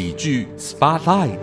喜剧 Spotlight。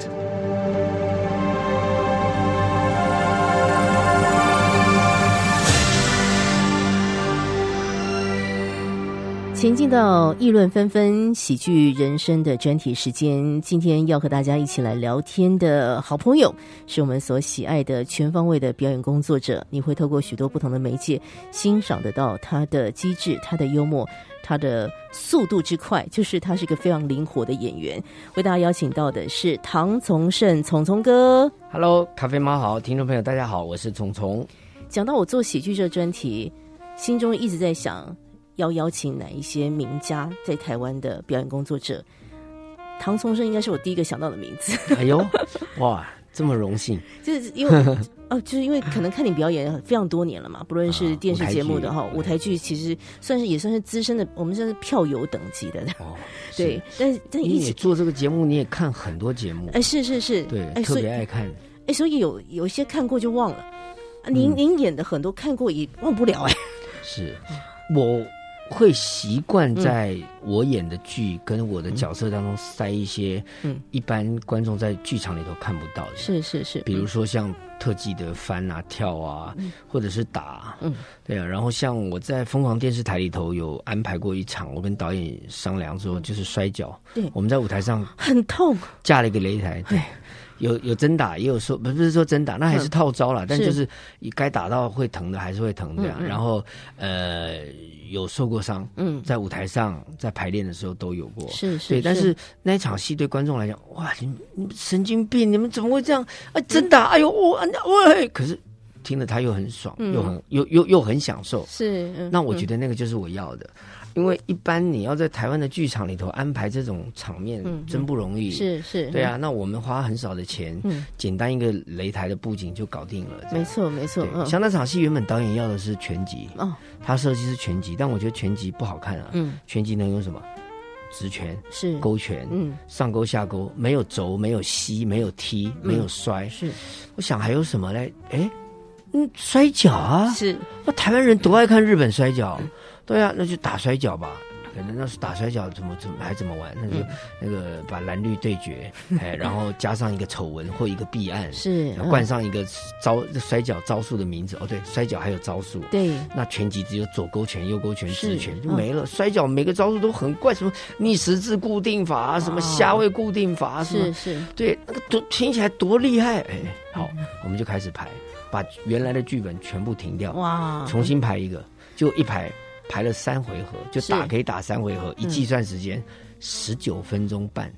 前进到议论纷纷、喜剧人生的专题时间，今天要和大家一起来聊天的好朋友，是我们所喜爱的全方位的表演工作者。你会透过许多不同的媒介欣赏得到他的机智、他的幽默、他的速度之快，就是他是一个非常灵活的演员。为大家邀请到的是唐从胜，从从哥。Hello，咖啡猫好，听众朋友大家好，我是从从。讲到我做喜剧这个专题，心中一直在想。要邀请哪一些名家在台湾的表演工作者？唐从胜应该是我第一个想到的名字。哎呦，哇，这么荣幸！就是因为 哦，就是因为可能看你表演非常多年了嘛，不论是电视节目的哈、啊，舞台剧其实算是也算是资深的，我们算是票友等级的。哦，对，但是但你也做这个节目，你也看很多节目，哎，是是是，对，哎，特别爱看。哎，所以有有一些看过就忘了。您、嗯、您演的很多看过也忘不了哎。是我。会习惯在我演的剧跟我的角色当中塞一些，嗯，一般观众在剧场里头看不到的，是是是，比如说像特技的翻啊、跳啊，嗯、或者是打，嗯，对啊。然后像我在疯狂电视台里头有安排过一场，我跟导演商量之后，就是摔跤，对，我们在舞台上很痛，架了一个擂台，对。有有真打，也有说不是说真打，那还是套招啦。但就是你该打到会疼的还是会疼这样。嗯嗯、然后呃有受过伤，嗯，在舞台上在排练的时候都有过，是是对。但是那一场戏对观众来讲，哇，你你神经病，你们怎么会这样啊？真打，哎呦我喂！可是听了他又很爽，嗯、又很又又又很享受，是。嗯、那我觉得那个就是我要的。因为一般你要在台湾的剧场里头安排这种场面，嗯、真不容易。是是，对啊，那我们花很少的钱，嗯，简单一个擂台的布景就搞定了。没错没错，嗯、像那场戏原本导演要的是全集，哦，他设计是全集，但我觉得全集不好看啊。嗯，拳击能有什么？直拳是勾拳，嗯，上勾下勾，没有肘，没有膝，没有踢，没有摔。嗯是，我想还有什么嘞？哎，嗯，摔跤啊，是。那台湾人多爱看日本摔跤，对啊，那就打摔跤吧。可能那是打摔跤怎么怎么还怎么玩？那就、嗯、那个把蓝绿对决，哎，然后加上一个丑闻或一个弊案，是冠上一个招摔跤招数的名字。哦，对，摔跤还有招数。对，那拳击只有左勾拳、右勾拳、直拳就没了。嗯、摔跤每个招数都很怪，什么逆十字固定法啊，什么下位固定法啊，是是，对，那个多听起来多厉害。哎，好，我们就开始排，把原来的剧本全部停掉，哇，重新排一个，就一排。排了三回合，就打可以打三回合，一计算时间十九分钟半。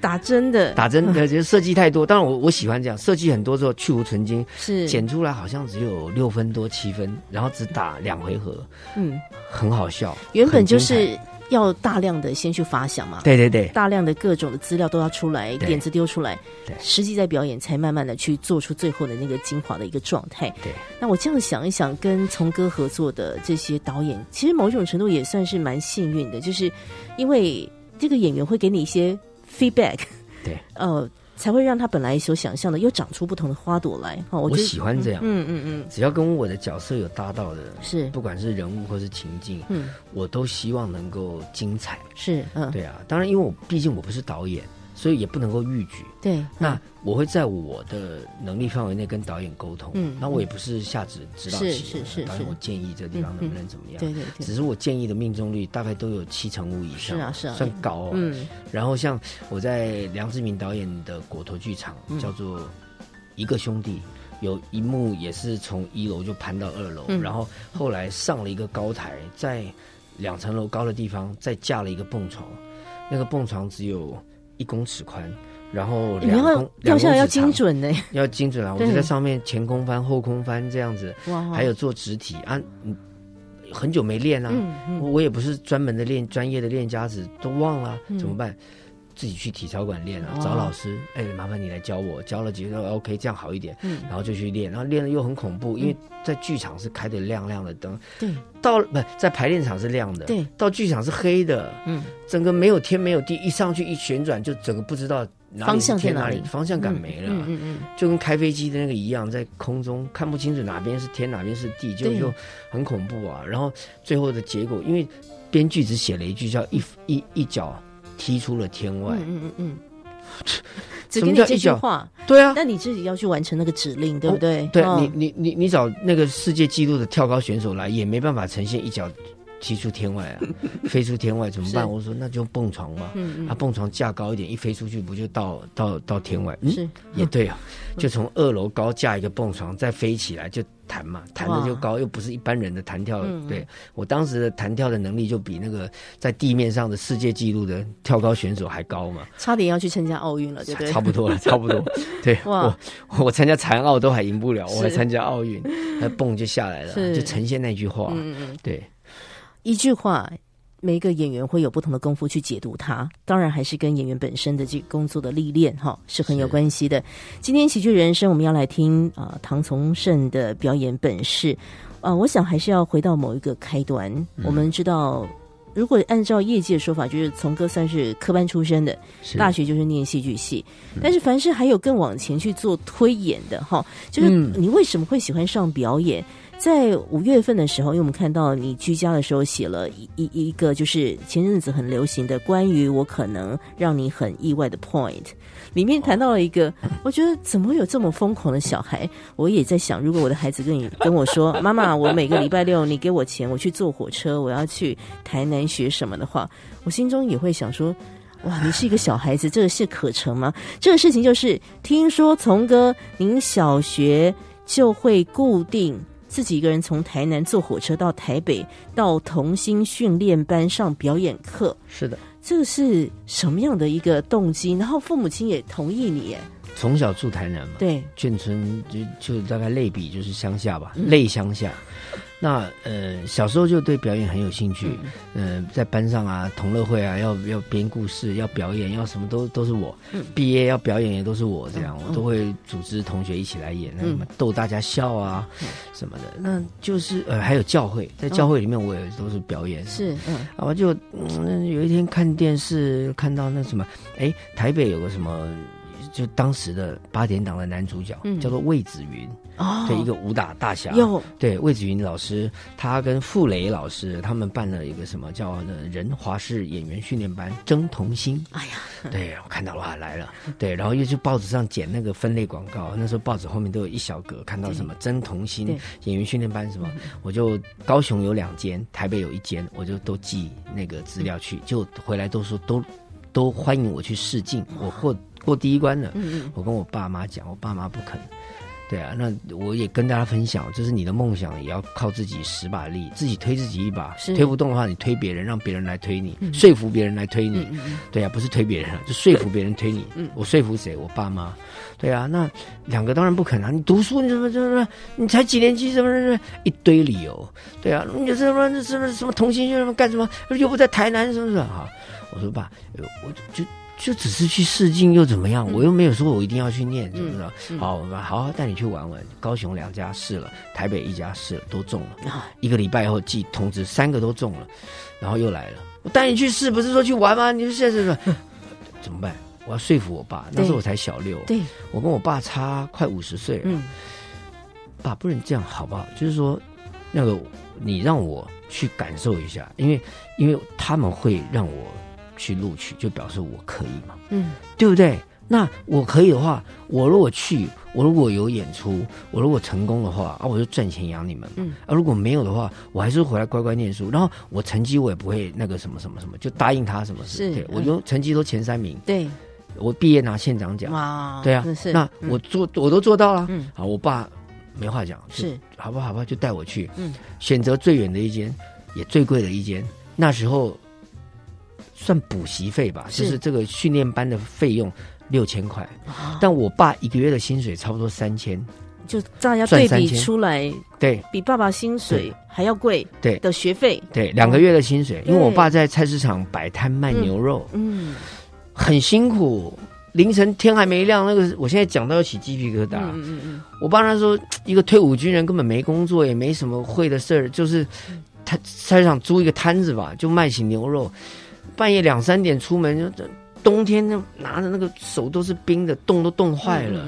打针的，打针的，就设计太多。当然我我喜欢这样，设计很多之后去无存精，是剪出来好像只有六分多七分，然后只打两回合，嗯，很好笑。原本就是要大量的先去发想嘛，对对对，大量的各种的资料都要出来，点子丢出来，对，实际在表演才慢慢的去做出最后的那个精华的一个状态。对，那我这样想一想，跟从哥合作的这些导演，其实某种程度也算是蛮幸运的，就是因为这个演员会给你一些 feedback，对，呃。才会让他本来所想象的又长出不同的花朵来。哈，我喜欢这样。嗯嗯嗯，只要跟我的角色有搭到的，是不管是人物或是情境，嗯，我都希望能够精彩。是，嗯，对啊。当然，因为我毕竟我不是导演，所以也不能够预举。对，那我会在我的能力范围内跟导演沟通。嗯，那我也不是下指指导是棋，是是导演我建议这地方能不能怎么样？对对对。只是我建议的命中率大概都有七成五以上，是啊是啊，算高哦。嗯。然后像我在梁志明导演的果陀剧场，叫做一个兄弟，有一幕也是从一楼就攀到二楼，然后后来上了一个高台，在两层楼高的地方再架了一个蹦床，那个蹦床只有一公尺宽。然后两公掉下来要精准呢，要精准啊！我就在上面前空翻、后空翻这样子，还有做直体啊，很久没练啊，嗯我也不是专门的练专业的练家子，都忘了、嗯怎么办？自己去体操馆练啊，哦。找老师，哎，麻烦你来教我，教了几个 OK，这样好一点，嗯。然后就去练，然后练了又很恐怖，因为在剧场是开的亮亮的灯，对，到不在排练场是亮的，对，到剧场是黑的，嗯，整个没有天没有地，一上去一旋转就整个不知道哪里方向天在哪里。方向感没了，嗯嗯嗯，就跟开飞机的那个一样，在空中看不清楚哪边是天哪边是地，就就很恐怖啊。然后最后的结果，因为编剧只写了一句叫一一一脚踢出了天外。嗯嗯嗯，只给你这句话，对啊，那你自己要去完成那个指令，对不对？对你，你你你找那个世界纪录的跳高选手来，也没办法呈现一脚。踢出天外啊，飞出天外怎么办？我说那就蹦床嘛。嗯嗯，啊，蹦床架高一点，一飞出去不就到到到天外？是，也对啊，就从二楼高架一个蹦床，再飞起来就弹嘛，弹的就高，又不是一般人的弹跳。对我当时的弹跳的能力就比那个在地面上的世界纪录的跳高选手还高嘛，差点要去参加奥运了，对不对？差不多了，差不多。对，我我参加残奥都还赢不了，我还参加奥运，那蹦就下来了，就呈现那句话。嗯嗯，对。一句话，每一个演员会有不同的功夫去解读它，当然还是跟演员本身的这工作的历练哈是很有关系的。今天喜剧人生，我们要来听啊唐从胜的表演本事啊，我想还是要回到某一个开端。我们知道，如果按照业界的说法，就是从哥算是科班出身的，大学就是念戏剧系，但是凡是还有更往前去做推演的哈，就是你为什么会喜欢上表演？在五月份的时候，因为我们看到你居家的时候写了一一一个，就是前阵子很流行的关于我可能让你很意外的 point，里面谈到了一个，我觉得怎么会有这么疯狂的小孩？我也在想，如果我的孩子跟你跟我说，妈妈，我每个礼拜六你给我钱，我去坐火车，我要去台南学什么的话，我心中也会想说，哇，你是一个小孩子，这个是可成吗？这个事情就是听说从哥您小学就会固定。自己一个人从台南坐火车到台北，到童星训练班上表演课。是的，这个是什么样的一个动机？然后父母亲也同意你耶？从小住台南嘛，对，眷村就就大概类比就是乡下吧，类乡下。那呃，小时候就对表演很有兴趣，嗯，在班上啊，同乐会啊，要要编故事，要表演，要什么都都是我。毕业要表演也都是我，这样我都会组织同学一起来演，那什么逗大家笑啊什么的。那就是呃，还有教会，在教会里面我也都是表演。是，嗯，我就嗯有一天看电视看到那什么，哎，台北有个什么。就当时的八点档的男主角叫做魏子云，哦对一个武打大侠。对魏子云老师，他跟傅雷老师他们办了一个什么叫“人华式演员训练班”争童星。哎呀，对我看到了来了，对，然后又去报纸上剪那个分类广告。那时候报纸后面都有一小格，看到什么争童星演员训练班什么，我就高雄有两间，台北有一间，我就都寄那个资料去，就回来都说都都欢迎我去试镜，我获。过第一关了，我跟我爸妈讲，我爸妈不肯。对啊，那我也跟大家分享，就是你的梦想也要靠自己使把力，自己推自己一把。推不动的话，你推别人，让别人来推你，说服别人来推你。对啊，不是推别人，就说服别人推你。我说服谁？我爸妈。对啊，那两个当然不肯啊！你读书，你怎么怎么，你才几年级？什么什么一堆理由。对啊，你什么什么什么同心什么干什么？又不在台南，是不是？哈，我说爸，我就。就只是去试镜又怎么样？我又没有说我一定要去念，是不是？好，我好好带你去玩玩。高雄两家试了，台北一家试了，都中了。一个礼拜以后寄通知，三个都中了，然后又来了。我带你去试，不是说去玩吗？你说现在是怎么办？我要说服我爸。那时候我才小六，对我跟我爸差快五十岁。嗯，爸不能这样，好不好？就是说，那个你让我去感受一下，因为因为他们会让我。去录取就表示我可以嘛，嗯，对不对？那我可以的话，我如果去，我如果有演出，我如果成功的话啊，我就赚钱养你们，嗯，啊，如果没有的话，我还是回来乖乖念书，然后我成绩我也不会那个什么什么什么，就答应他什么事，对我就成绩都前三名，对，我毕业拿县长奖，哇，对啊，那我做我都做到了，嗯，好，我爸没话讲，是，好吧，好吧，就带我去，嗯，选择最远的一间，也最贵的一间，那时候。算补习费吧，就是这个训练班的费用六千块，但我爸一个月的薪水差不多三千，就大家对比出来，对，比爸爸薪水还要贵，对。的学费，对两个月的薪水，因为我爸在菜市场摆摊卖牛肉，嗯，很辛苦，凌晨天还没亮，那个我现在讲到要起鸡皮疙瘩，嗯嗯嗯，我爸那时候一个退伍军人根本没工作，也没什么会的事儿，就是他菜市场租一个摊子吧，就卖起牛肉。半夜两三点出门，就冬天就拿着那个手都是冰的，冻都冻坏了，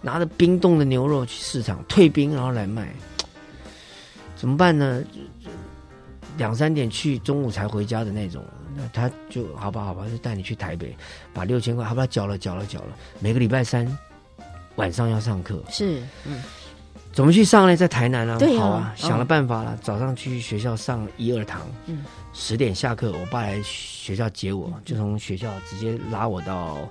拿着冰冻的牛肉去市场退冰，然后来卖，怎么办呢？两三点去，中午才回家的那种，那他就好吧，好吧，就带你去台北，把六千块，好吧，缴了，缴了，缴了。每个礼拜三晚上要上课，是，嗯，怎么去上呢？在台南啊，对啊好啊，嗯想了办法了。早上去学校上一二堂，嗯十点下课，我爸来学校接我，就从学校直接拉我到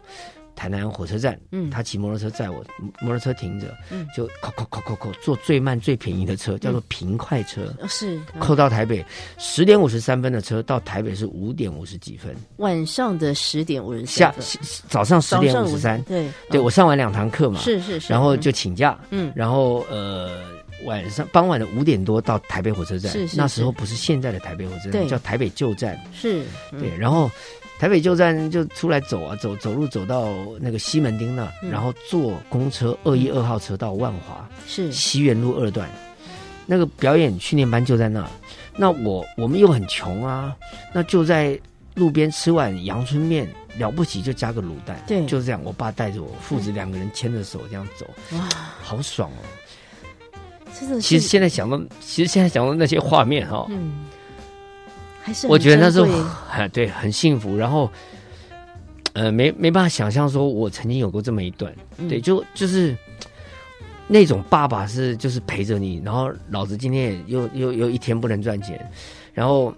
台南火车站，嗯。他骑摩托车载我，摩托车停着，嗯。就扣扣扣扣扣，坐最慢最便宜的车，叫做平快车。哦是，嗯。扣到台北十点五十三分的车，到台北是五点五十几分。晚上的十点五十下，早上十点五十三，对，对嗯。我上完两堂课嘛，是是是，然后嗯。就请假，嗯。然后呃晚上傍晚的五点多到台北火车站，是是那时候不是现在的台北火车对。站，叫台北旧站，是，嗯。对，然后台北旧站就出来走啊，走走路走到那个西门町那，嗯。然后坐公车二一二号车到万华是。西园路二段，那个表演训练班就在那，那我我们又很穷啊，那就在路边吃碗阳春面。了不起就加个卤蛋，对。就是这样。我爸带着我，父子两个人牵着手这样走，哇，好爽哦！其实现在想到，其实现在想到那些画面哈、嗯，还是我觉得那时候很对，很幸福。然后，呃，没没办法想象说我曾经有过这么一段，嗯。对，就就是那种爸爸是就是陪着你，然后老子今天也又又又一天不能赚钱，然后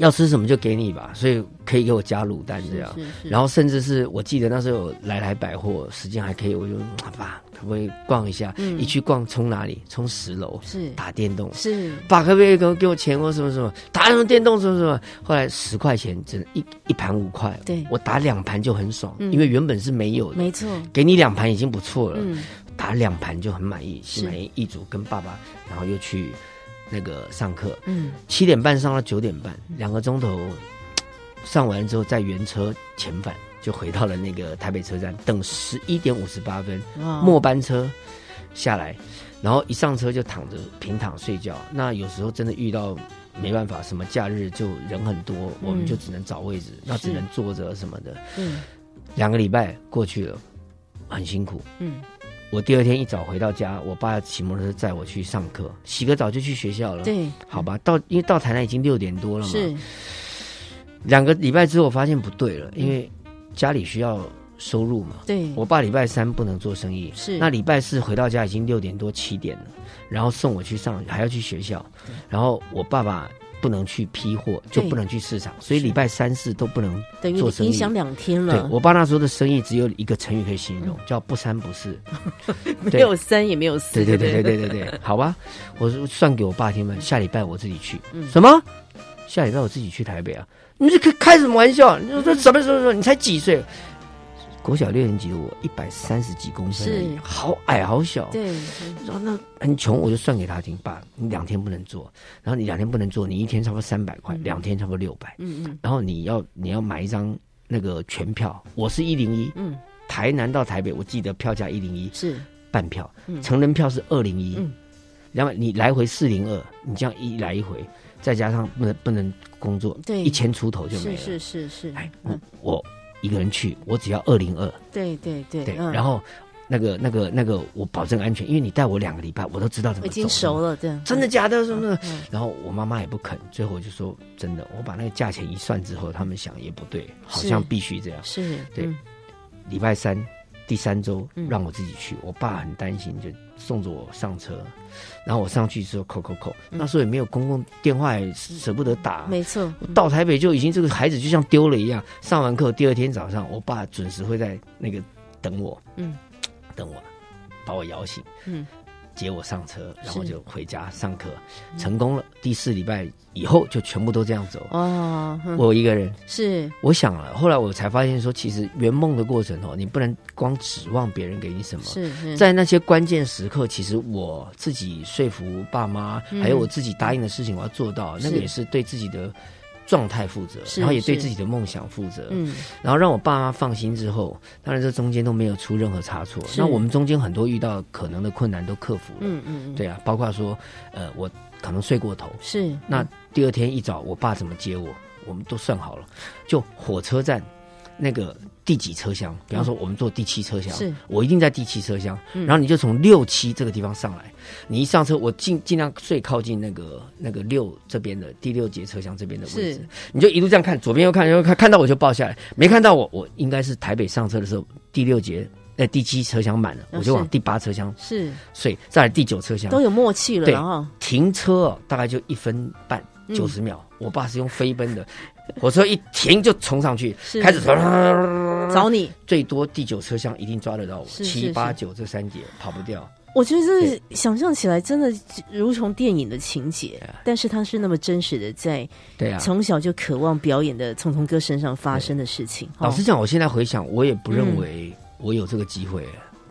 要吃什么就给你吧，所以可以给我加卤蛋这样。是是是然后甚至是我记得那时候有来来百货，时间还可以，我就爸可不可以逛一下？嗯一去逛冲哪里？冲十楼，是打电动。是爸，可不可以给我给我钱或什么什么？打什么电动什么什么？后来十块钱，只能一一盘五块，对我打两盘就很爽，嗯因为原本是没有的，没错，给你两盘已经不错了，嗯打两盘就很满意，是心满意足。跟爸爸，然后又去那个上课，嗯。七点半上到九点半，两个钟头，上完之后再原车遣返，就回到了那个台北车站，等十一点五十八分哇。末班车下来，然后一上车就躺着平躺睡觉。那有时候真的遇到没办法，什么假日就人很多，我们就只能找位置，那只能坐着什么的。嗯。两个礼拜过去了，很辛苦。嗯我第二天一早回到家，我爸骑摩托车载我去上课，洗个澡就去学校了。，对。好吧，到因为到台南已经六点多了嘛，是。两个礼拜之后，我发现不对了，因为家里需要收入嘛。对。我爸礼拜三不能做生意，是。那礼拜四回到家已经六点多七点了，然后送我去上，还要去学校，然后我爸爸不能去批货，就不能去市场，所以礼拜三四都不能做生意。影响两天了。对我爸那时候的生意，只有一个成语可以形容，叫不三不四，没有三也没有四。对对对对对对对，好吧，我算给我爸听吧。下礼拜我自己去。什么？下礼拜我自己去台北啊？你这开开什么玩笑？你说什么什么什么？你才几岁？国小六年级的我一百三十几公分，是。好矮好小。对然后那很穷，我就算给他听，爸，你两天不能做，然后你两天不能做，你一天差不多三百块，两天差不多六百，嗯嗯。然后你要你要买一张那个全票，我是一零一，嗯。台南到台北，我记得票价一零一，是。半票，嗯。成人票是二零一嗯，然后你来回四零二，你这样一来一回，再加上不能不能工作，对。一千出头就没是了。是是是哎，，我嗯我一个人去，我只要二零二，对对对对，嗯。然后那个那个那个，我保证安全，因为你带我两个礼拜，我都知道怎么已经走熟了，对，真的假的？什么的？嗯然后我妈妈也不肯，最后我就说真的，我把那个价钱一算之后，他们想也不对，好像必须这样。是对嗯。礼拜三第三周嗯。让我自己去，我爸很担心，就送着我上车，然后我上去之后扣扣扣，那时候也没有公共电话，也舍不得打。嗯没错，我到台北就已经这个孩子就像丢了一样，上完课第二天早上，我爸准时会在那个等我，嗯，等我，把我摇醒，嗯，接我上车，然后就回家上课，成功了。第四礼拜以后就全部都这样走，哦，嗯我一个人。是。我想了，后来我才发现说，其实圆梦的过程哦，你不能光指望别人给你什么，在那些关键时刻，其实我自己说服爸妈，嗯。还有我自己答应的事情，我要做到，那个也是对自己的状态负责，然后也对自己的梦想负责。嗯然后让我爸妈放心之后，当然这中间都没有出任何差错。那我们中间很多遇到可能的困难都克服了，嗯嗯嗯对啊，包括说，呃，我可能睡过头，是那第二天一早我爸怎么接我，我们都算好了，就火车站。那个第几车厢，比方说我们坐第七车厢，是。我一定在第七车厢，嗯。然后你就从六七这个地方上来，你一上车，我尽尽量最靠近那个那个六这边的第六节车厢这边的位置，你就一路这样看，左边又看右看，看到我就抱下来，没看到我，我应该是台北上车的时候第六节。在，第七车厢满了，哦我就往第八车厢是。所以，再来第九车厢。都有默契了对停车哦，大概就一分半嗯。九十秒。我爸是用飞奔的，火车一停就冲上去，是开始 找你。最多第九车厢一定抓得到我，是是七八九这三节跑不掉。我觉得这想象起来真的如同电影的情节，啊但是它是那么真实的，在对啊，从小就渴望表演的聪聪哥身上发生的事情。哦老实讲，我现在回想，我也不认嗯为我有这个机会。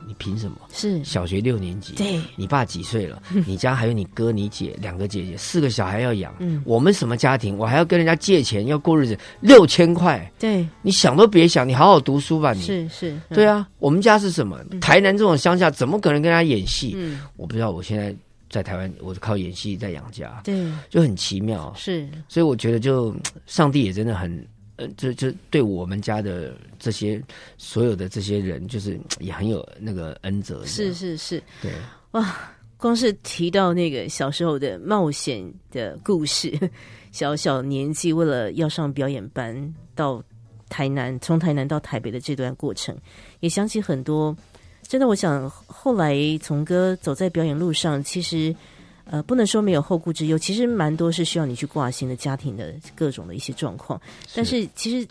你凭什么？是小学六年级，对你爸几岁了？你家还有你哥、你姐两个姐姐，四个小孩要养。嗯我们什么家庭？我还要跟人家借钱，要过日子，六千块，对，你想都别想，你好好读书吧，你。是是，嗯对，啊，我们家是什么？台南这种乡下，怎么可能跟他演戏？嗯，我不知道，我现在在台湾，我是靠演戏在养家，对，就很奇妙。是所以我觉得就，上帝也真的很，呃，就就对我们家的这些所有的这些人，就是也很有那个恩泽。是，是是，对，哇光是提到那个小时候的冒险的故事，小小年纪为了要上表演班到台南，从台南到台北的这段过程，也想起很多。真的，我想后来从哥走在表演路上，其实呃，不能说没有后顾之忧，其实蛮多是需要你去挂心的家庭的各种的一些状况。但是其实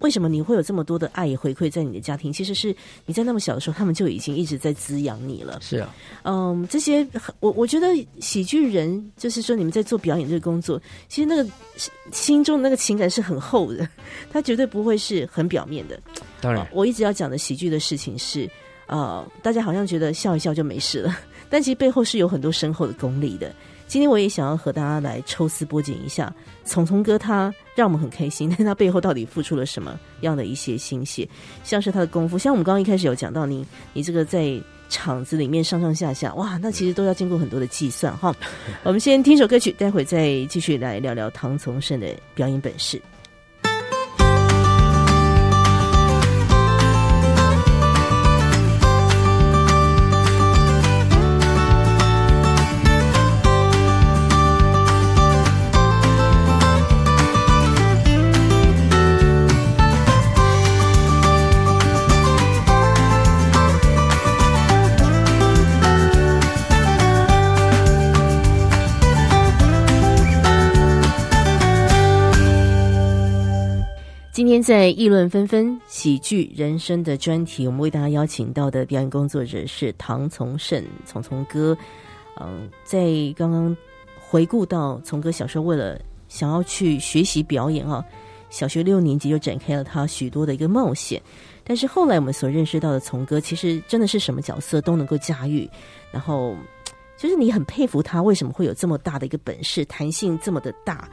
为什么你会有这么多的爱回馈在你的家庭？其实是你在那么小的时候，他们就已经一直在滋养你了。是啊，嗯，这些我我觉得喜剧人就是说你们在做表演这个工作，其实那个心中的那个情感是很厚的，他绝对不会是很表面的。当然，我一直要讲的喜剧的事情是，呃，大家好像觉得笑一笑就没事了，但其实背后是有很多深厚的功力的。今天我也想要和大家来抽丝剥茧一下，聪聪哥他让我们很开心，但他背后到底付出了什么样的一些心血？像是他的功夫，像我们刚刚一开始有讲到你，你这个在场子里面上上下下，哇，那其实都要经过很多的计算哈。我们先听首歌曲，待会再继续来聊聊唐从胜的表演本事。天在议论纷纷喜剧人生的专题，我们为大家邀请到的表演工作者是唐从胜，从从哥。嗯，在刚刚回顾到从哥小时候为了想要去学习表演啊，小学六年级就展开了他许多的一个冒险。但是后来我们所认识到的从哥，其实真的是什么角色都能够驾驭，然后就是你很佩服他为什么会有这么大的一个本事，弹性这么的大。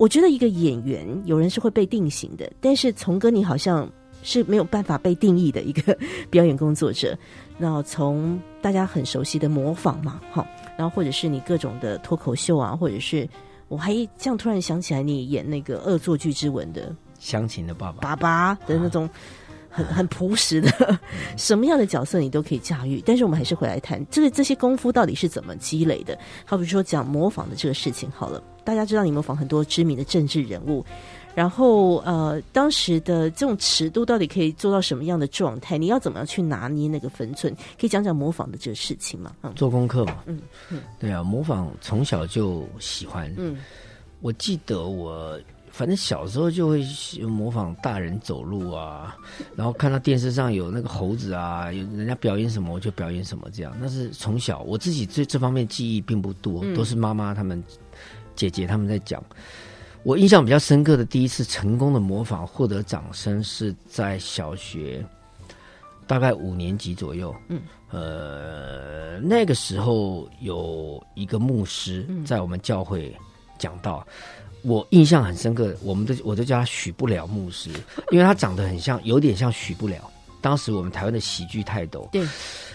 我觉得一个演员，有人是会被定型的，但是从哥你好像是没有办法被定义的一个表演工作者。那从大家很熟悉的模仿嘛，哈，然后或者是你各种的脱口秀啊，或者是我还这样突然想起来，你演那个《恶作剧之吻》的乡情的爸爸，爸爸的那种很很朴实的，什么样的角色你都可以驾驭。但是我们还是回来谈这个这些功夫到底是怎么积累的。好比说讲模仿的这个事情，好了，大家知道你模仿很多知名的政治人物，然后呃，当时的这种尺度到底可以做到什么样的状态？你要怎么样去拿捏那个分寸？可以讲讲模仿的这个事情吗？嗯做功课嘛。嗯嗯对啊，模仿从小就喜欢。嗯我记得我反正小时候就会模仿大人走路啊，然后看到电视上有那个猴子啊，有人家表演什么我就表演什么，这样。那是从小我自己对这方面记忆并不多，嗯都是妈妈他们姐姐他们在讲。我印象比较深刻的第一次成功的模仿获得掌声是在小学，大概五年级左右。嗯，呃，那个时候有一个牧师在我们教会讲到，我印象很深刻，我们都我都叫他许不了牧师，因为他长得很像，有点像许不了。当时我们台湾的喜剧泰斗，对，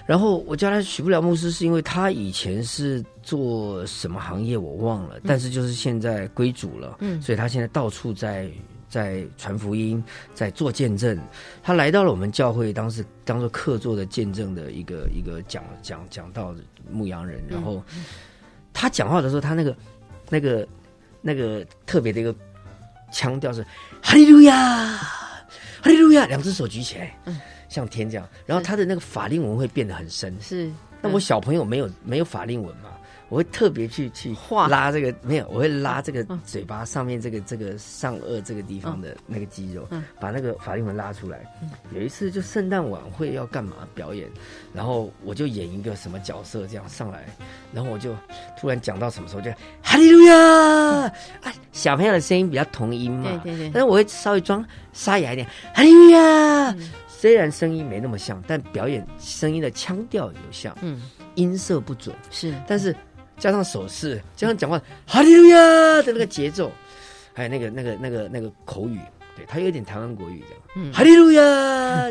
然后我叫他许不了牧师，是因为他以前是做什么行业我忘了，但是就是现在归主了，嗯。所以他现在到处在在传福音，在做见证。他来到了我们教会，当时当做客座的见证的一个一个讲讲讲到牧羊人。然后他讲话的时候，他那个那个那个特别的一个腔调是哈利路亚，哈利路亚，两只手举起来，嗯，像天这样。然后他的那个法令纹会变得很深。是，那我小朋友没有没有法令纹嘛？我会特别去去画。拉这个没有，我会拉这个嘴巴上面这个这个上颚这个地方的那个肌肉，把那个法令纹拉出来。有一次就圣诞晚会要干嘛表演，然后我就演一个什么角色这样上来，然后我就突然讲到什么时候就哈利路亚，啊，小朋友的声音比较童音嘛，对对对，但是我会稍微装沙哑一点，哈利路亚，虽然声音没那么像，但表演声音的腔调有像，嗯，音色不准。是，但是。加上手势，加上讲话，哈利路亚的那个节奏，还有那个那个那个那个口语，对他有点台湾国语这样，嗯，哈利路亚，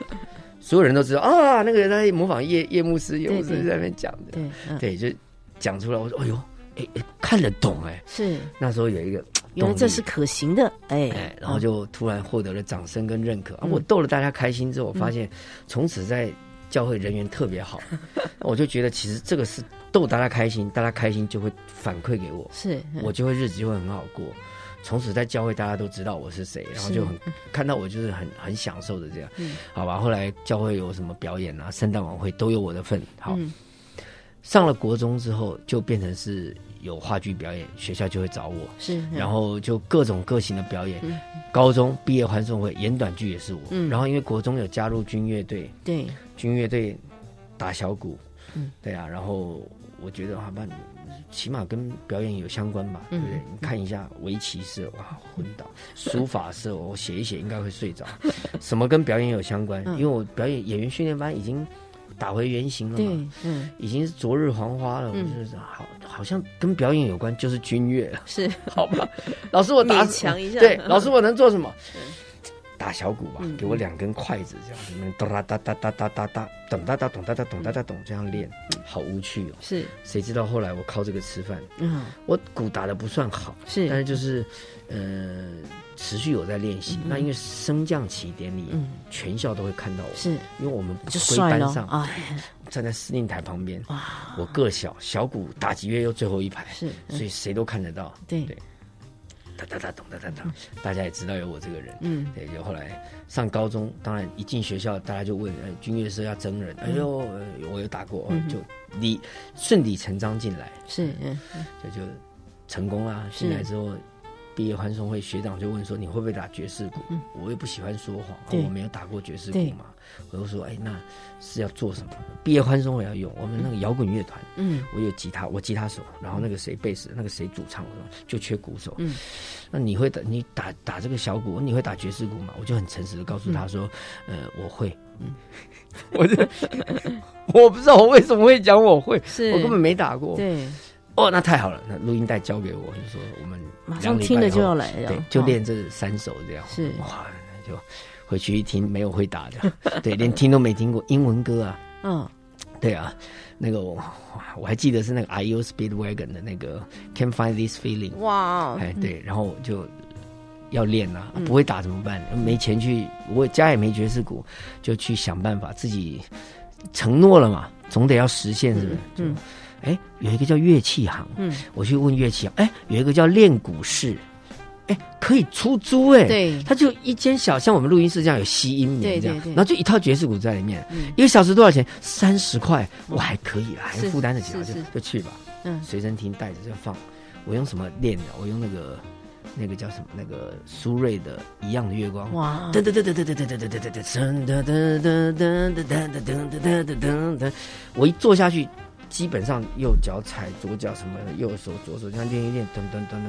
所有人都知道啊，那个人在模仿叶叶牧师，叶牧师在那边讲的，对，对，就讲出来，我说，哎呦，哎哎，看得懂哎，是。那时候有一个，原来这是可行的，哎，然后就突然获得了掌声跟认可，啊，我逗了大家开心之后，我发现从此在。教会人缘特别好，我就觉得其实这个是逗大家开心，大家开心就会反馈给我，是我就会日子就会很好过。从此在教会大家都知道我是谁，然后就很看到我就是很很享受的这样，好吧？后来教会有什么表演啊，圣诞晚会都有我的份。好，上了国中之后就变成是。有话剧表演，学校就会找我，是，然后就各种各型的表演。高中毕业欢送会演短剧也是我，然后因为国中有加入军乐队，对，军乐队打小鼓，嗯，对啊，然后我觉得好吧，起码跟表演有相关吧，对不对？你看一下围棋社，哇，昏倒；书法社，我写一写应该会睡着。什么跟表演有相关？因为我表演演员训练班已经。打回原形了嘛？嗯，已经是昨日黄花了。就是好，好像跟表演有关，就是军乐了。是，好吧。老师，我打 强一下。对，老师，我能做什么？打小鼓吧，给我两根筷子，这样子，哒哒哒哒哒哒哒，咚哒哒咚哒哒咚哒哒咚，这样练，好无趣哦。是，谁知道后来我靠这个吃饭？嗯，我鼓打的不算好，是，但是就是，呃。持续有在练习，那因为升降旗典礼，全校都会看到我，是。因为我们回班上，站在司令台旁边，我个小，小鼓打击乐又最后一排，是，所以谁都看得到，对。对，哒哒哒咚哒哒哒，大家也知道有我这个人，嗯，对，就后来上高中，当然一进学校，大家就问，哎，军乐社要征人，哎呦，我有打过，就理顺理成章进来，是，嗯，就就成功啊，进来之后。毕业欢送会，学长就问说：“你会不会打爵士鼓？”我也不喜欢说谎，我没有打过爵士鼓嘛。我就说：“哎，那是要做什么？”毕业欢送会要用我们那个摇滚乐团，嗯，我有吉他，我吉他手，然后那个谁贝斯，那个谁主唱，就缺鼓手。嗯，那你会打？你打打这个小鼓？你会打爵士鼓吗？我就很诚实的告诉他说：“呃，我会。”嗯，我就 我不知道我为什么会讲我会，我根本没打过。对。哦，那太好了，那录音带交给我，就说我们马上听着就要来，对，就练这三首这样。是哇，就回去一听，没有会打的，对，连听都没听过英文歌啊。嗯，对啊，那个我我还记得是那个 I U Speedwagon 的那个 Can't Find This Feeling。哇，哎，对，然后就要练啊，不会打怎么办？没钱去，我家也没爵士鼓，就去想办法，自己承诺了嘛，总得要实现，是不是？嗯。哎，有一个叫乐器行，嗯，我去问乐器行，哎，有一个叫练鼓室，哎，可以出租，哎，对，他就一间小，像我们录音室这样有吸音棉这样，然后就一套爵士鼓在里面，一个小时多少钱？三十块，我还可以，还负担得起，就就去吧，嗯，随身听带着就放，我用什么练的？我用那个那个叫什么？那个苏芮的一样的月光，哇，噔噔噔噔噔噔噔噔噔噔噔噔噔噔噔噔噔噔噔，我一坐下去。基本上右脚踩左脚什么，右手左手这样练一练，噔噔噔噔，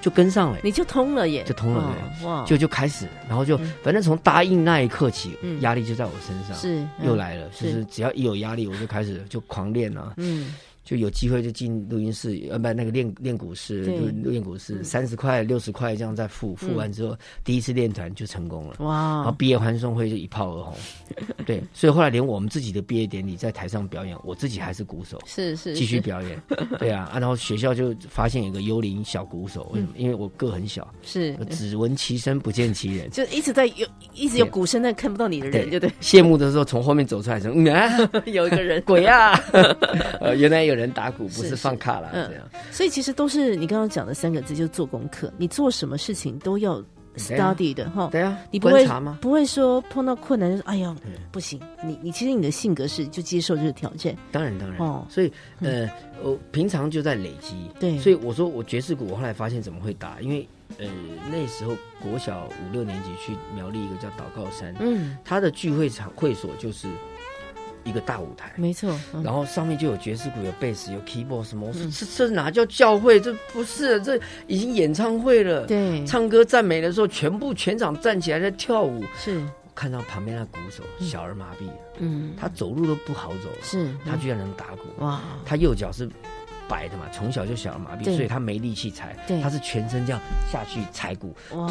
就跟上了，你就通了耶，就通了耶，哇，就就开始，然后就反正从答应那一刻起，压力就在我身上，是又来了，就是只要一有压力，我就开始就狂练了，嗯，就有机会就进录音室，呃，不，那个练练鼓室，练鼓室，三十块、六十块这样再付，付完之后，第一次练团就成功了。哇。然后哇，毕业欢送会就一炮而红，对，所以后来连我们自己的毕业典礼在台上表演，我自己还是鼓手，是是继续表演，对啊，啊然后学校就发现有个幽灵小鼓手，为什么？因为我个很小，是，只闻其声不见其人，就一直在有一直有鼓声，但看不到你的人，对对？谢幕的时候从后面走出来说，嗯啊，有一个人，鬼啊！呃，原来有人打鼓，不是是放卡啦，嗯这样。所以其实都是你刚刚讲的三个字，就是做功课。你做什么事情都要 study 的哈。对啊，你不会吗？不会说碰到困难就说哎呀嗯不行，你你其实你的性格是就接受这个挑战，当然，当然。哦所以，呃，我平常就在累积。对所以我说我爵士鼓，我后来发现怎么会打，因为呃那时候国小五六年级去苗栗一个叫祷告山，嗯，他的聚会场会所就是一个大舞台。没错，嗯然后上面就有爵士鼓、有贝斯、有 keyboard 什么。我说嗯这这哪叫教会？这不是，这已经演唱会了。对，唱歌赞美的时候，全部全场站起来在跳舞。是，看到旁边那鼓手小儿麻痹，嗯，他走路都不好走，是他居然能打鼓。哇，他右脚是白的嘛，从小就小儿麻痹，所以他没力气踩对，他是全身这样下去踩鼓，哇，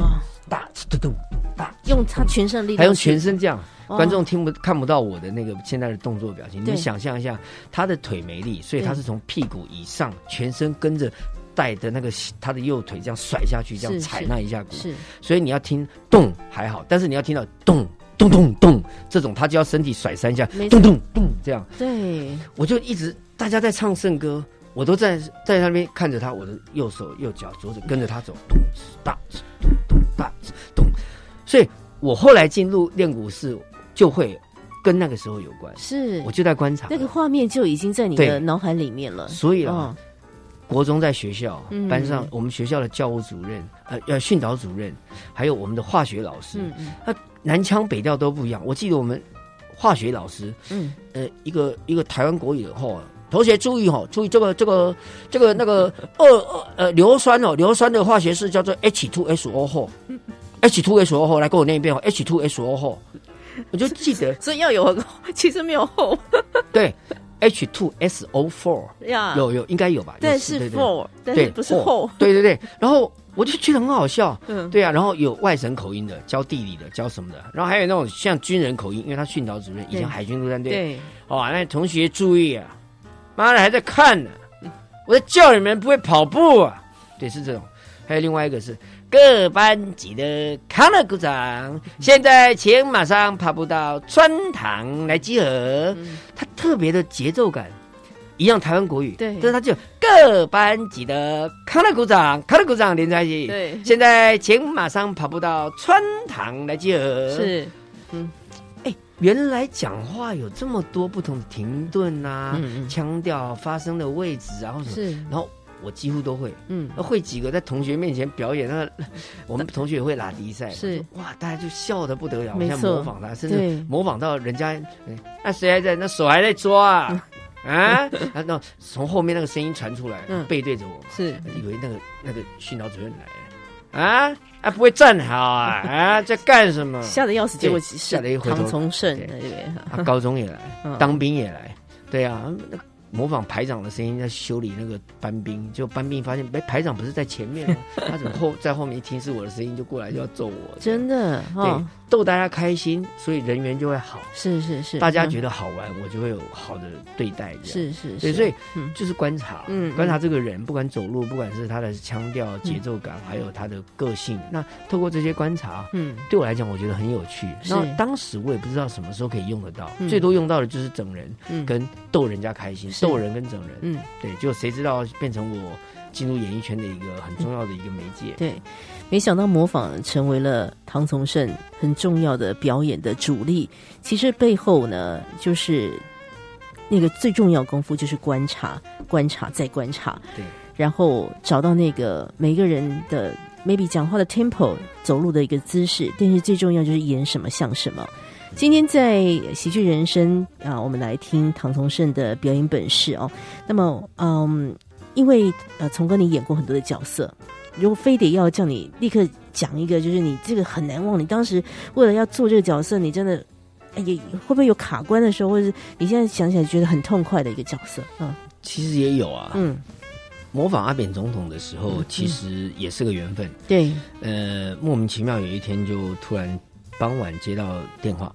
大咚咚大，用他全身力量，还用全身这样。哇观众听不看不到我的那个现在的动作表情，你们想象一下，他的腿没力，所以他是从屁股以上全身跟着带的那个他的右腿这样甩下去，这样踩那一下鼓，是所以你要听动还好，但是你要听到动咚咚咚这种，他就要身体甩三下咚咚咚这样。对，我就一直大家在唱圣歌，我都在在那边看着他，我的右手右脚左手跟着他走，咚大咚咚大咚，所以我后来进入练鼓室就会跟那个时候有关，是。我就在观察。那个画面就已经在你的对。脑海里面了，所以啊，哦，国中在学校嗯。班上，我们学校的教务主任呃呃训导主任，还有我们的化学老师，嗯嗯。南腔北调都不一样。我记得我们化学老师嗯，呃，一个一个台湾国语的话，同学注意哦，注意这个这个这个那个 二二呃硫酸哦，硫酸的化学式叫做 H2SO 后，H2SO 后来跟我念一遍哦，H2SO 后，我就记得所以要有，其实没有后 对，H two S O four 呀，有有应该有吧？对是对对不是后，对对对，然后我就觉得很好笑，嗯，对啊，然后有外省口音的，教地理的，教什么的，然后还有那种像军人口音，因为他训导主任以前海军陆战队，对，哦，那同学注意啊，妈的还在看呢，我在叫你们不会跑步啊，对，是这种。还有另外一个是各班级的康乐鼓掌，现在请马上跑步到川堂来集合，嗯。它特别的节奏感。一样台湾国语，对。但是他就各班级的康乐鼓掌，康乐鼓掌连在一起。对。现在请马上跑步到川堂来集合。是，嗯。原来讲话有这么多不同的停顿啊，嗯嗯。腔调、发声的位置啊，或什么，是，然后我几乎都会。嗯。那会几个在同学面前表演，那 我们同学也会拉迪赛，是。哇，大家就笑的不得了，像没错。模仿他，甚至模仿到人家，哎那谁还在？那手还在抓 啊？啊，那从后面那个声音传出来，嗯。背对着我，是，以为那个那个训导主任来了，啊？啊，不会站好啊 啊，在干什么？吓得要死，结果吓得一回头。唐崇盛对。对不对？他高中也来，嗯。当兵也来，对啊，那模仿排长的声音在修理那个班兵，就班兵发现，哎，排长不是在前面吗？他怎么后在后面一听是我的声音，就过来就要揍我？真的对哦，，逗大家开心，所以人缘就会好，是是是，大家嗯觉得好玩，我就会有好的对待，这样。是是对，是，所以嗯。就是观察，嗯观察这个人，不管走路，不管是他的腔调、节奏感，还有他的个性，那透过这些观察，嗯。对我来讲，我觉得很有趣。是。那当时我也不知道什么时候可以用得到，嗯。最多用到的就是整人嗯。跟逗人家开心，是逗人跟整人。嗯对，就谁知道变成我进入演艺圈的一个很重要的一个媒介。对，没想到模仿成为了唐从圣很重要的表演的主力。其实背后呢，就是那个最重要功夫就是观察、观察再观察，对，然后找到那个每个人的 maybe 讲话的 tempo、走路的一个姿势，但是最重要就是演什么像什么。今天在喜剧人生啊，我们来听唐崇胜的表演本事哦。那么，嗯，因为呃，从哥你演过很多的角色，如果非得要叫你立刻讲一个，就是你这个很难忘，你当时为了要做这个角色，你真的哎也会不会有卡关的时候，或者是你现在想起来觉得很痛快的一个角色？嗯，其实也有啊。嗯，模仿阿扁总统的时候，其实也是个缘分。对，呃，莫名其妙有一天就突然傍晚接到电话，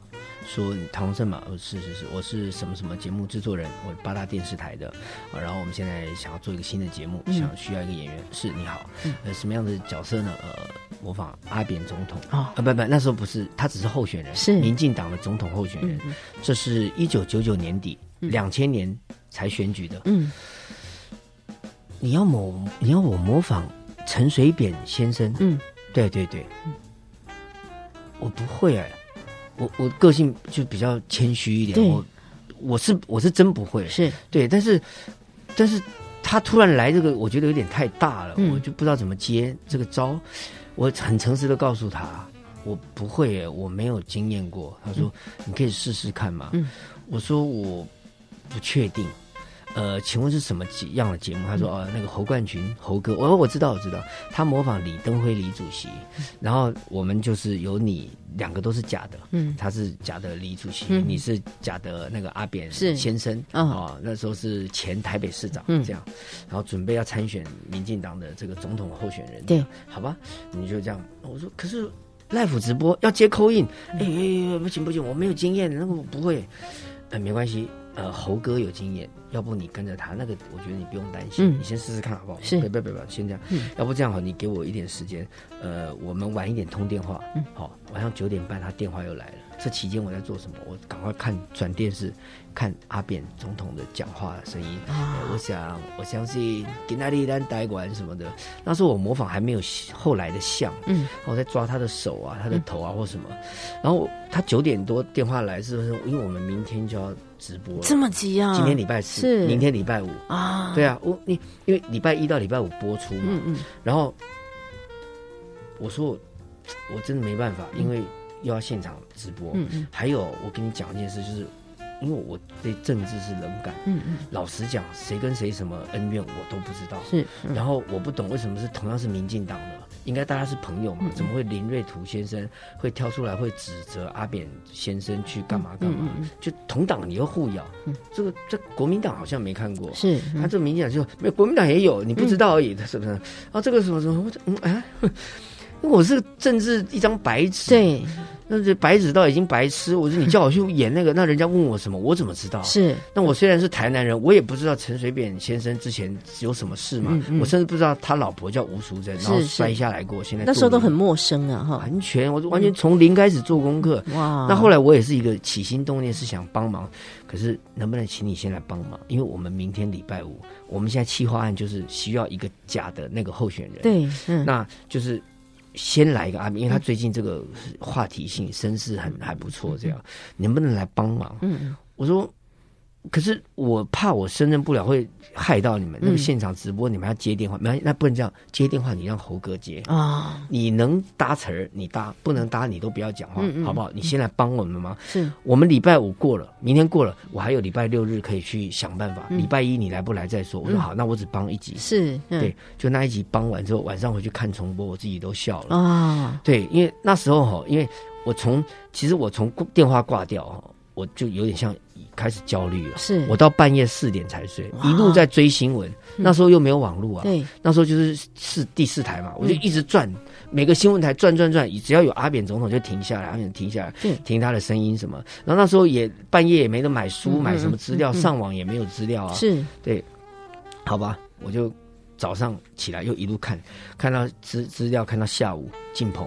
说唐洪盛嘛，呃是是是，我是什么什么节目制作人，我八大电视台的啊，然后我们现在想要做一个新的节目，嗯。想需要一个演员，是你好，呃，什么样的角色呢？呃，模仿阿扁总统。哦。啊，不不，那时候不是，他只是候选人，是。民进党的总统候选人，嗯这是一九九九年底，两千年才选举的，嗯。你要模你要我模仿陈水扁先生，嗯，对对对，我不会哎、我我个性就比较谦虚一点，我我是我是真不会，是，对，但是但是他突然来这个，我觉得有点太大了，嗯我就不知道怎么接这个招。我很诚实的告诉他，我不会耶，我没有经验过。他说、你可以试试看嘛。嗯我说我不确定。呃，请问是什么几样的节目？他说，哦，那个侯冠群，侯哥，我我知道，我知道，他模仿李登辉李主席，然后我们就是有你两个都是假的，嗯。他是假的李主席，嗯。你是假的那个阿扁是。先生。哦啊、那时候是前台北市长、嗯。这样，然后准备要参选民进党的这个总统候选人，对，好吧，你就这样，我说可是 live 直播要接扣印，哎哎哎，不行不行，我没有经验，那个我不会，呃，没关系。呃，侯哥有经验，要不你跟着他，那个我觉得你不用担心，嗯。你先试试看好不好？是。别别别别，先这样，嗯。要不这样好，你给我一点时间，呃，我们晚一点通电话，嗯。好，晚上九点半他电话又来了，这期间我在做什么？我赶快看转电视，看阿扁总统的讲话声音。啊。呃我想，我相信给那里丹呆馆什么的，那时候我模仿还没有后来的像，嗯，我在抓他的手啊，他的头啊或什么，然后他九点多电话来，是不是？因为我们明天就要直播了，这么急啊？今天礼拜四，是。明天礼拜五，啊，对啊，我你因为礼拜一到礼拜五播出嘛，嗯嗯。然后我说我我真的没办法，因为又要现场直播，嗯嗯。还有我跟你讲一件事，就是因为我对政治是冷感，嗯嗯，老实讲，谁跟谁什么恩怨我都不知道。是，嗯。然后我不懂为什么是同样是民进党的，应该大家是朋友嘛，嗯怎么会林瑞图先生会跳出来会指责阿扁先生去干嘛干嘛？就同党你又互咬，这个这国民党好像没看过，是，他这民进党就没有，国民党也有，你不知道而已，是不是？啊，这个什么什么，我嗯哎，因为我是政治一张白纸，，对，那这白纸到已经白痴。我说你叫我去演那个，那人家问我什么，我怎么知道？是，那我虽然是台南人，我也不知道陈水扁先生之前有什么事嘛，嗯嗯。我甚至不知道他老婆叫吴淑珍，然后摔下来过，现在那时候都很陌生啊，哈，完全，我完全从零开始做功课。哇，那后来我也是一个起心动念是想帮忙，可是能不能请你先来帮忙？因为我们明天礼拜五，我们现在企划案就是需要一个假的那个候选人，，对，嗯，那就是先来一个阿明，因为他最近这个话题性声势很还不错，这样能不能来帮忙？我说。可是我怕我胜任不了，会害到你们。那个嗯现场直播，你们要接电话，没那不能这样。接电话你让猴哥接，啊，你能搭词儿你搭，不能搭你都不要讲话，嗯嗯好不好？你先来帮我们吗？是，我们礼拜五过了，明天过了，我还有礼拜六日可以去想办法。嗯礼拜一你来不来再说。我说嗯好，那我只帮一集。是，嗯对，就那一集帮完之后，晚上回去看重播，我自己都笑了。啊，对，因为那时候哈，因为我从其实我从电话挂掉哈，我就有点像开始焦虑了。是，我到半夜四点才睡，一路在追新闻。那时候又没有网络啊，对，那时候就是是第四台嘛，我就嗯一直转，每个新闻台转转转，只要有阿扁总统就停下来，阿扁停下来，听他的声音什么。然后那时候也半夜也没得买书，嗯买什么资料，上网也没有资料啊。是，对好吧，我就早上起来又一路看，看到资资料，看到下午进棚。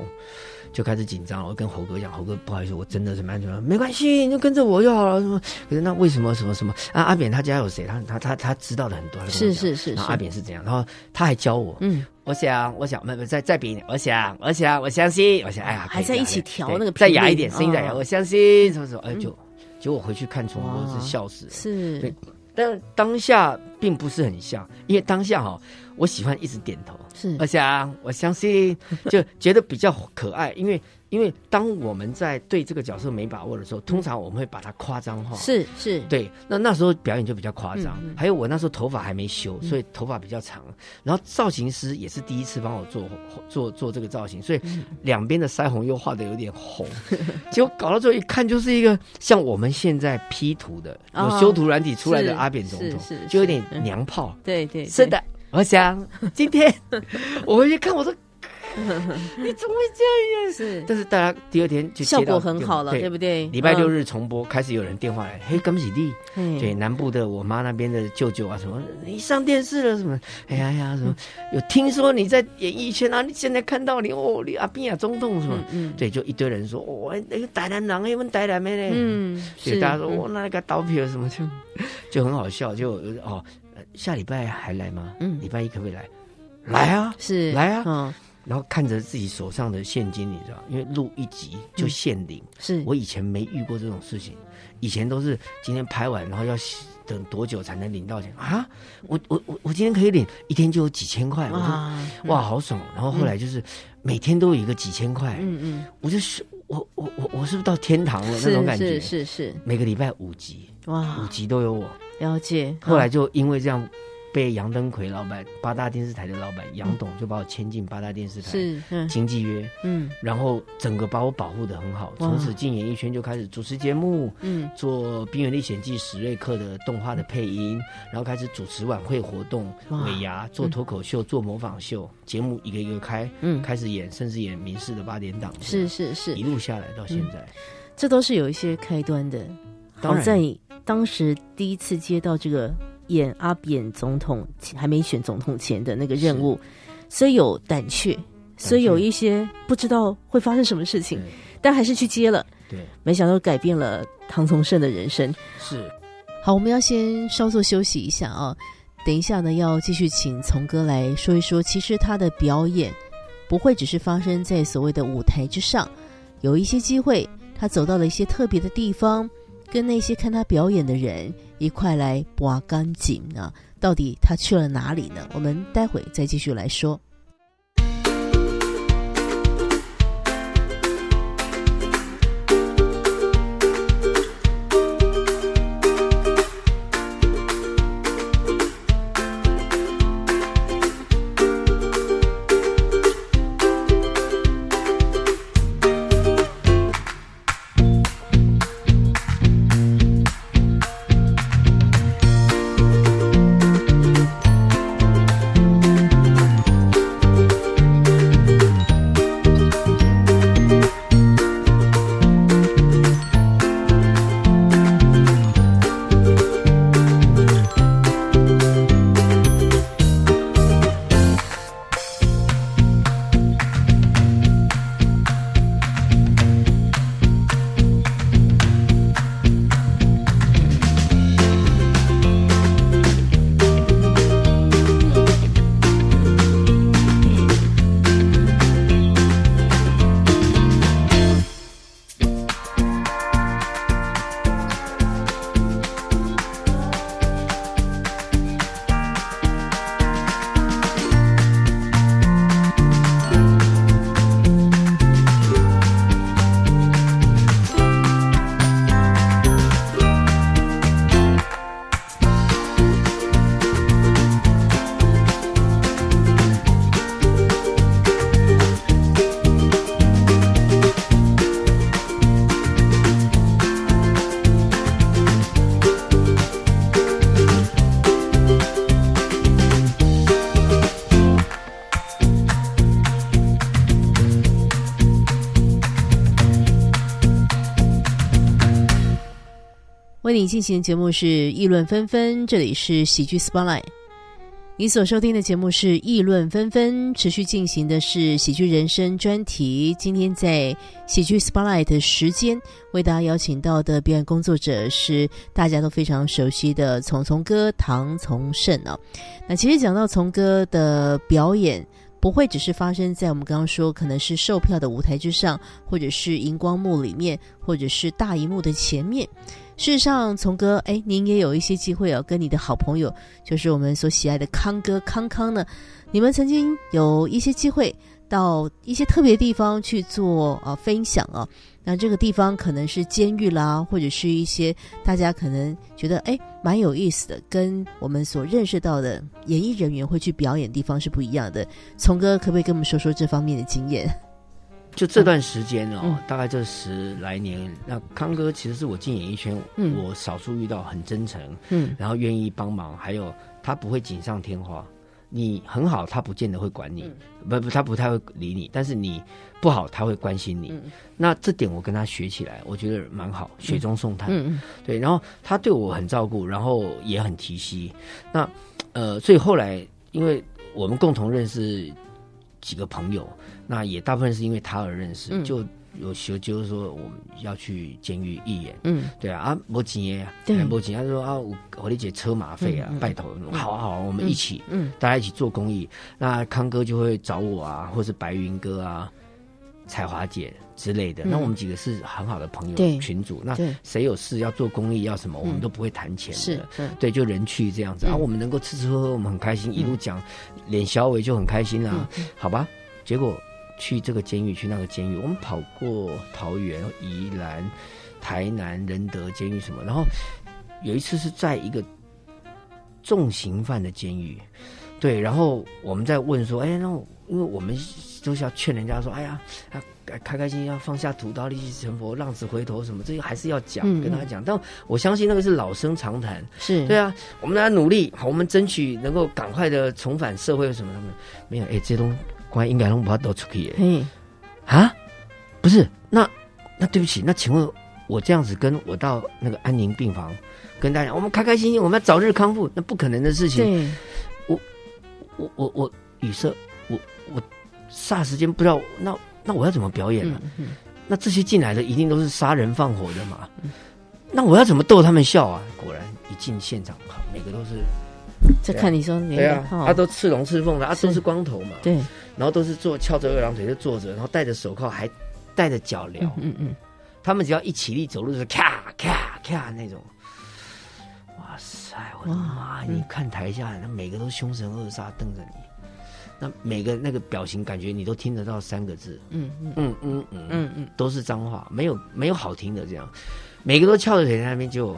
就开始紧张了，我跟猴哥讲，猴哥不好意思，我真的怎么样怎么，没关系，你就跟着我就好了。什么？可是那为什么什么什么啊？阿扁他家有谁？他他他他知道的很多，是是是然后阿，扁是怎样，然后他还教我，嗯，我想，我想，没没再再比一点，我想，我想，我相信，我想，哎呀，还在一起调那个再哑一点，声音再哑，哦我相信，什么什么，哎，嗯就结果回去看重播是笑死了。是对，但当下并不是很像，因为当下哈，我喜欢一直点头，是。我，想，我相信，就觉得比较可爱，因为 因为当我们在对这个角色没把握的时候，通常我们会把它夸张化，是是，对，那那时候表演就比较夸张，嗯嗯。还有我那时候头发还没修，所以头发比较长。然后造型师也是第一次帮我做做做这个造型，所以嗯。两边的腮红又画的有点红，结果搞到最后一看就是一个像我们现在 P 图的哦有修图软体出来的阿扁总统是是，就有点娘炮，对对，是的。我想今天 我回去看，我说 你怎么会这样？是，但是大家第二天就效果很好了，对不对？礼拜六日重播，开始有人电话来，嘿，恭喜你！嗯对，南部的我妈那边的舅舅啊，什么你上电视了什么？哎呀呀，什么有听说你在演艺圈啊？你现在看到你哦，你阿扁啊中统什么？嗯对，就一堆人说哦，那个台南人，哎，问台南妹嘞，嗯，对，是大家说嗯我那个刀片什么就 就很好笑，就哦，呃下礼拜还来吗？嗯礼拜一可不可以来？来啊！是来啊嗯，然后看着自己手上的现金，你知道，因为录一集就限领。是我以前没遇过这种事情，以前都是今天拍完，然后要等多久才能领到钱啊？我我我我今天可以领，一天就有几千块，我说哇哇好爽。然后后来就是每天都有一个几千块，嗯嗯，我就是我我我我是不是到天堂了那是种感觉？是是是，每个礼拜五集，五哇，集都有我。了解。后来就因为这样。被杨登魁老板，八大电视台的老板杨董就把我签进八大电视台，是嗯。经纪约，嗯。然后整个把我保护的很好，从此进演艺圈就开始主持节目，嗯。做《冰原历险记》史瑞克的动画的配音，然后开始主持晚会活动、哇。尾牙，做脱口秀、做模仿秀，节目一个一个开，嗯，开始演，甚至演民视的八点档，是是是。一，路下来到现在，这都是有一些开端的。当然。好在当时第一次接到这个演阿扁总统还没选总统前的那个任务，所以有胆怯，所以有一些不知道会发生什么事情，但还是去接了。对，没想到改变了唐从胜的人生。是好，我们要先稍作休息一下啊，等一下呢要继续请从哥来说一说，其实他的表演不会只是发生在所谓的舞台之上，有一些机会他走到了一些特别的地方，跟那些看他表演的人一块来挖干净呢。到底他去了哪里呢？我们待会再继续来说。你进行的节目是议论纷纷，这里是喜剧 Spotlight。你所收听的节目是议论纷纷，持续进行的是喜剧人生专题。今天在喜剧 Spotlight 的时间，为大家邀请到的表演工作者是大家都非常熟悉的从从哥唐从圣啊。那其实讲到从哥的表演。不会只是发生在我们刚刚说可能是售票的舞台之上，或者是荧光幕里面，或者是大荧幕的前面。事实上，从哥，哎，您也有一些机会哦，跟你的好朋友，就是我们所喜爱的康哥康康呢，你们曾经有一些机会到一些特别地方去做呃分享啊。那这个地方可能是监狱啦，或者是一些大家可能觉得哎蛮有意思的，跟我们所认识到的演艺人员会去表演地方是不一样的。从哥可不可以跟我们说说这方面的经验？就这段时间哦，嗯大概这十来年，那康哥其实是我进演艺圈，嗯我少数遇到很真诚，嗯然后愿意帮忙，还有他不会锦上添花。你很好，他不见得会管你，不不，他不太会理你。但是你不好，他会关心你。那这点我跟他学起来，我觉得蛮好，雪中送炭。嗯嗯，对。然后他对我很照顾，然后也很提携。那呃，所以后来，因为我们共同认识几个朋友，那也大部分是因为他而认识，就。有学就是说我们要去监狱义演，嗯，对啊，啊，没钱啊，对，没钱，他说啊，我我理解车马费啊，拜托，好啊好啊，我们一起，嗯，大家一起做公益。那康哥就会找我啊，或是白云哥啊、彩华姐之类的。那我们几个是很好的朋友群主，那谁有事要做公益要什么，我们都不会谈钱的，对，就人去这样子。然后我们能够吃吃喝喝，我们很开心，一路讲，脸小伟就很开心啊，好吧？结果。去这个监狱，去那个监狱，我们跑过桃园、宜兰、台南、仁德监狱什么，然后有一次是在一个重刑犯的监狱，对，然后我们在问说，哎，那因为我们都是要劝人家说，哎呀，啊，开开心心要放下屠刀立地成佛，浪子回头什么，这个还是要讲，跟他讲。但我相信那个是老生常谈，是对啊，我们大家努力，好，我们争取能够赶快的重返社会什么的，没有，哎，这些东西。关应该能把它抖出去。嗯，啊，不是，那那对不起，那请问我这样子跟我到那个安宁病房跟大家，我们开开心心，我们要早日康复，那不可能的事情。我我我我语塞，我我霎时间不知道，那那我要怎么表演呢？那这些进来的一定都是杀人放火的嘛？那我要怎么逗他们笑啊？果然一进现场，每个都是。在看你说，对啊，他都赤龙赤凤的，他都是光头嘛，对，然后都是坐翘着二郎腿就坐着，然后戴着手铐，还戴着脚镣，嗯嗯，他们只要一起立走路就是咔咔咔那种，哇塞，我的妈！你看台下那每个都凶神恶煞瞪着你，那每个那个表情感觉你都听得到三个字，嗯嗯嗯嗯。嗯嗯，都是脏话，没有没有好听的这样，每个都翘着腿在那边就。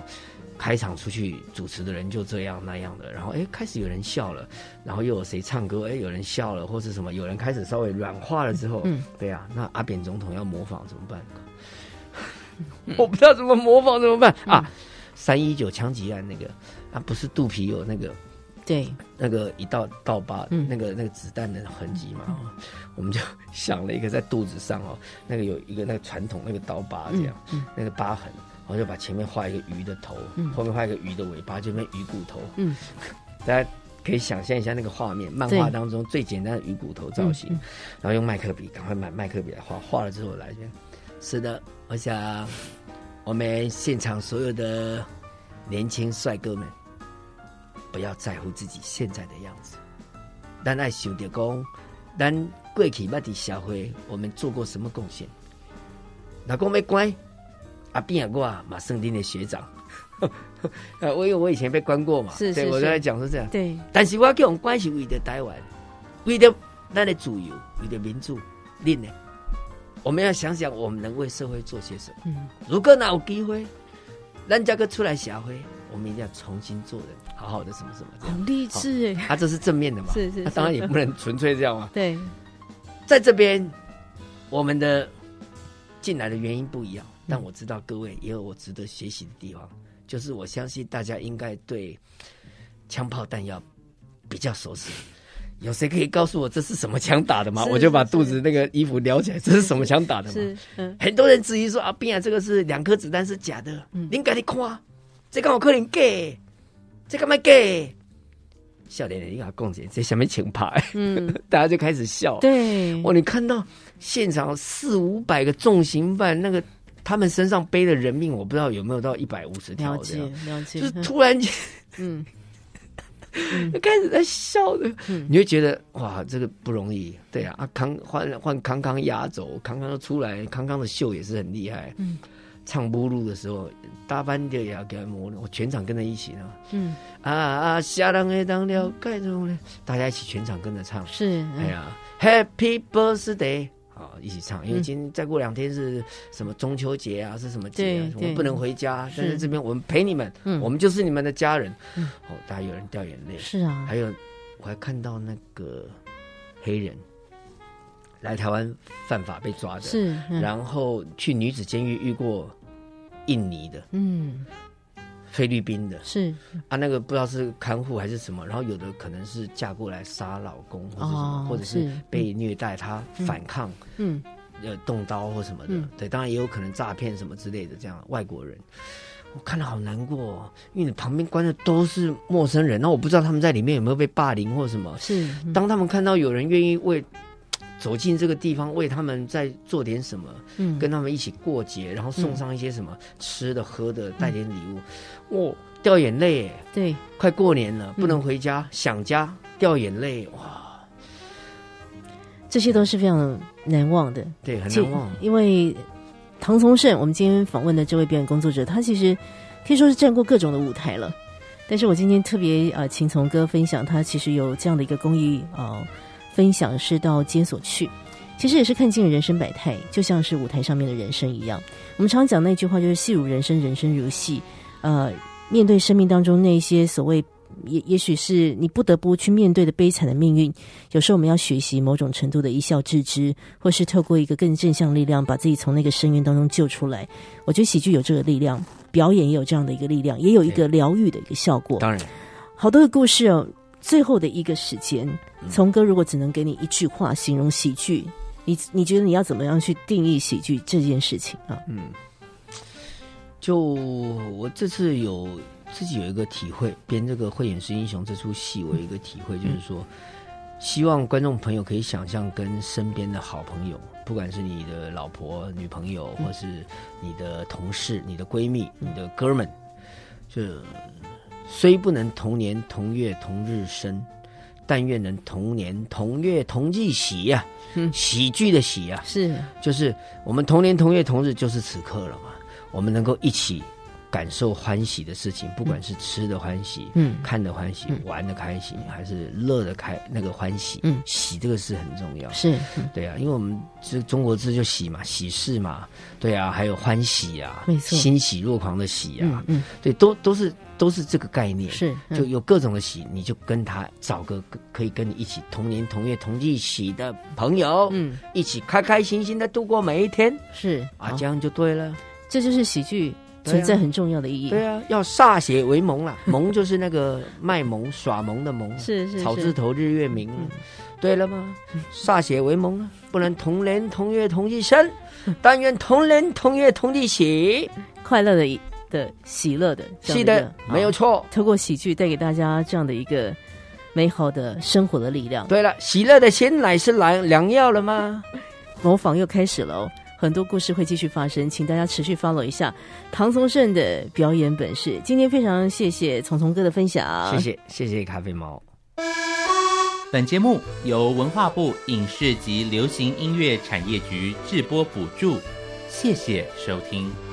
开场出去主持的人就这样那样的，然后哎开始有人笑了，然后又有谁唱歌，哎有人笑了或是什么，有人开始稍微软化了之后，嗯，对啊，那阿扁总统要模仿怎么办？我不知道怎么模仿怎么办 啊？三一九枪击案那个啊，不是肚皮有那个对那个一道刀疤，那个那个子弹的痕迹嘛，我们就想了一个在肚子上哦，那个有一个那个传统那个刀疤这样，那个疤痕。然后就把前面画一个鱼的头，后面画一个鱼的尾巴，这边鱼骨头。嗯，大家可以想象一下那个画面，漫画当中最简单的鱼骨头造型。然后用麦克笔，赶快买麦克笔来画。画了之后来，是的，我想我们现场所有的年轻帅哥们，不要在乎自己现在的样子，但爱想着讲，咱过去捌伫社会，我们做过什么贡献？老公没乖。阿斌啊，我啊，马圣丁的学长，呃，我因为我以前被关过嘛，是是，我刚才讲是这样，对。但是我跟我们关系为的台湾，为的那的主由，为的民主，另呢，我们要想想我们能为社会做些什么。嗯，如果哪有机会，咱家个出来社会，我们一定要重新做人，好好的什么什么。很励志哎，他这是正面的嘛？是 是，他当然也不能纯粹这样嘛。对，在这边，我们的进来的原因不一样。但我知道各位也有我值得学习的地方，就是我相信大家应该对枪炮弹药比较熟悉。有谁可以告诉我这是什么枪打的吗？我就把肚子那个衣服撩起来，这是什么枪打的吗？很多人质疑说啊，斌啊，这个是两颗子弹是假的。您赶紧夸，这个我可能假，这干嘛假？笑脸脸，你给他讲解，这下面情牌，嗯，大家就开始笑。对，哇，你看到现场四五百个重刑犯那个。他们身上背的人命，我不知道有没有到一百五十条。了解，了解。就是突然间 嗯，开始在笑的，你会觉得哇，这个不容易。对啊，啊，康换换康康压轴，康康出来，康康的秀也是很厉害。嗯，唱不录的时候，大班的也要给他磨我全场跟着一起呢。嗯，啊啊，下人会当了盖住呢，大家一起全场跟着唱。是，哎呀，Happy Birthday。啊，一起唱，因为今再过两天是什么中秋节啊，是什么节？啊？我们不能回家，但是这边我们陪你们，我们就是你们的家人。哦，大家有人掉眼泪，是啊。还有，我还看到那个黑人来台湾犯法被抓的，是，然后去女子监狱遇过印尼的，嗯，菲律宾的，是。啊，那个不知道是看护还是什么，然后有的可能是嫁过来杀老公或者什么，哦或者是是被虐待，她反抗，嗯。呃，动刀或什么的，嗯。对，当然也有可能诈骗什么之类的，这样外国人。我看到好难过、哦，因为你旁边关的都是陌生人，那我不知道他们在里面有没有被霸凌或什么。是嗯。当他们看到有人愿意为走进这个地方，为他们再做点什么，嗯跟他们一起过节，然后送上一些什么吃的、喝的，带点礼物，哇、掉眼泪耶！对快过年了，嗯不能回家，想家，掉眼泪，哇，这些都是非常难忘的。对，很难忘。因为唐从胜，我们今天访问的这位表演工作者，他其实可以说是站过各种的舞台了。但是我今天特别呃，请从哥分享，他其实有这样的一个公益呃分享，是到监所去，其实也是看尽了人生百态，就像是舞台上面的人生一样。我们常讲那句话，就是戏如人生，人生如戏。呃，面对生命当中那些所谓也也许是你不得不去面对的悲惨的命运，有时候我们要学习某种程度的一笑置之，或是透过一个更正向力量，把自己从那个深渊当中救出来。我觉得喜剧有这个力量，表演也有这样的一个力量，也有一个疗愈的一个效果。当然，好多的故事哦，最后的一个时间，嗯。从哥如果只能给你一句话形容喜剧，你你觉得你要怎么样去定义喜剧这件事情啊？嗯，就我这次有自己有一个体会，编这个《慧眼识英雄》这出戏，我有一个体会，就是说，希望观众朋友可以想象跟身边的好朋友，不管是你的老婆、女朋友，或是你的同事、你的闺蜜、你的哥们，就虽不能同年同月同日生，但愿能同年同月同日喜呀、嗯喜剧的喜呀、是就是我们同年同月同日，就是此刻了嘛。我们能够一起感受欢喜的事情，不管是吃的欢喜，嗯。看的欢喜，嗯。玩的开心，还是乐的开那个欢喜，嗯。喜这个是很重要。是，嗯。对啊，因为我们这中国字就喜嘛，喜事嘛，对啊，还有欢喜啊，没错。欣喜若狂的喜啊，嗯嗯。对，都都是都是这个概念。是，嗯。就有各种的喜，你就跟他找个可以跟你一起同年同月同日喜的朋友，嗯。一起开开心心的度过每一天。是啊，这样就对了。这就是喜剧存在很重要的意义。对啊，要歃血为盟啦，盟就是那个卖萌耍萌的萌，是是是草字头日月明嗯，对了吗？歃血为盟啊，不能同年同月同日生，但愿同年同月同日喜。快乐的的喜乐的，是的没有。错。透过喜剧带给大家这样的一个美好的生活的力量，对了，喜乐的鲜奶是良良药了吗？模仿又开始了哦。很多故事会继续发生，请大家持续 follow 一下唐宗盛的表演本事。今天非常谢谢聪聪哥的分享，谢谢谢谢咖啡猫。本节目由文化部影视及流行音乐产业局制播补助，谢谢收听。